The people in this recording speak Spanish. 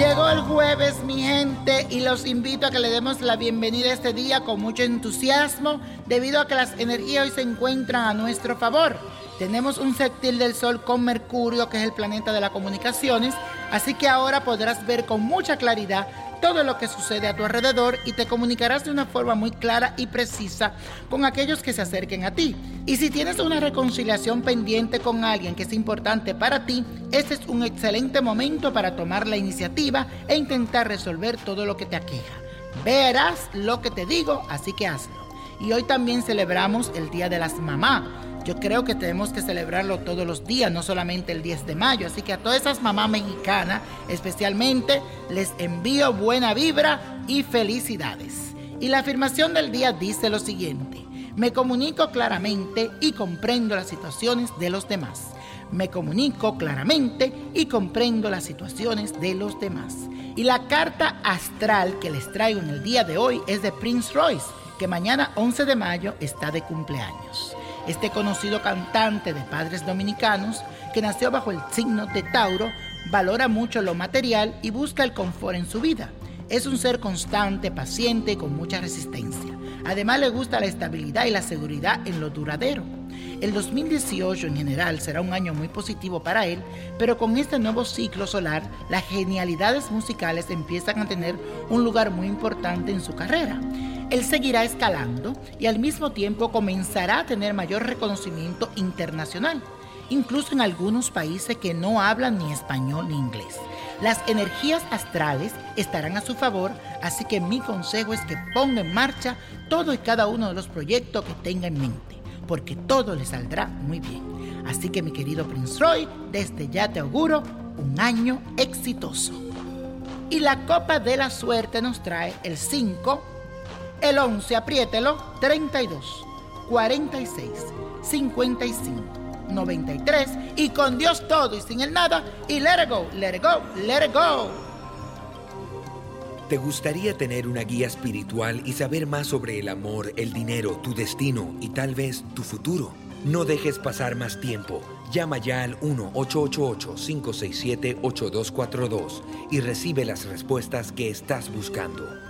Llegó el jueves, mi gente, y los invito a que le demos la bienvenida a este día con mucho entusiasmo, debido a que las energías hoy se encuentran a nuestro favor. Tenemos un sextil del Sol con Mercurio, que es el planeta de las comunicaciones, así que ahora podrás ver con mucha claridad todo lo que sucede a tu alrededor y te comunicarás de una forma muy clara y precisa con aquellos que se acerquen a ti. Y si tienes una reconciliación pendiente con alguien que es importante para ti, este es un excelente momento para tomar la iniciativa e intentar resolver todo lo que te aqueja. Verás lo que te digo, así que hazlo. Y hoy también celebramos el Día de las Mamás yo creo que tenemos que celebrarlo todos los días, no solamente el 10 de mayo. Así que a todas esas mamás mexicanas, especialmente, les envío buena vibra y felicidades. Y la afirmación del día dice lo siguiente. Me comunico claramente y comprendo las situaciones de los demás. Me comunico claramente y comprendo las situaciones de los demás. Y la carta astral que les traigo en el día de hoy es de Prince Royce, que mañana 11 de mayo está de cumpleaños. Este conocido cantante de padres dominicanos, que nació bajo el signo de Tauro, valora mucho lo material y busca el confort en su vida. Es un ser constante, paciente y con mucha resistencia. Además le gusta la estabilidad y la seguridad en lo duradero. El 2018 en general será un año muy positivo para él, pero con este nuevo ciclo solar, las genialidades musicales empiezan a tener un lugar muy importante en su carrera. Él seguirá escalando y al mismo tiempo comenzará a tener mayor reconocimiento internacional, incluso en algunos países que no hablan ni español ni inglés. Las energías astrales estarán a su favor, así que mi consejo es que ponga en marcha todo y cada uno de los proyectos que tenga en mente, porque todo le saldrá muy bien. Así que mi querido Prince Roy, desde ya te auguro un año exitoso. Y la copa de la suerte nos trae el 5, el 11, apriételo, 32, 46, 55, 93 y con Dios todo y sin el nada y let it go, let it go, let it go. ¿Te gustaría tener una guía espiritual y saber más sobre el amor, el dinero, tu destino y tal vez tu futuro? No dejes pasar más tiempo. Llama ya al 1-888-567-8242 y recibe las respuestas que estás buscando.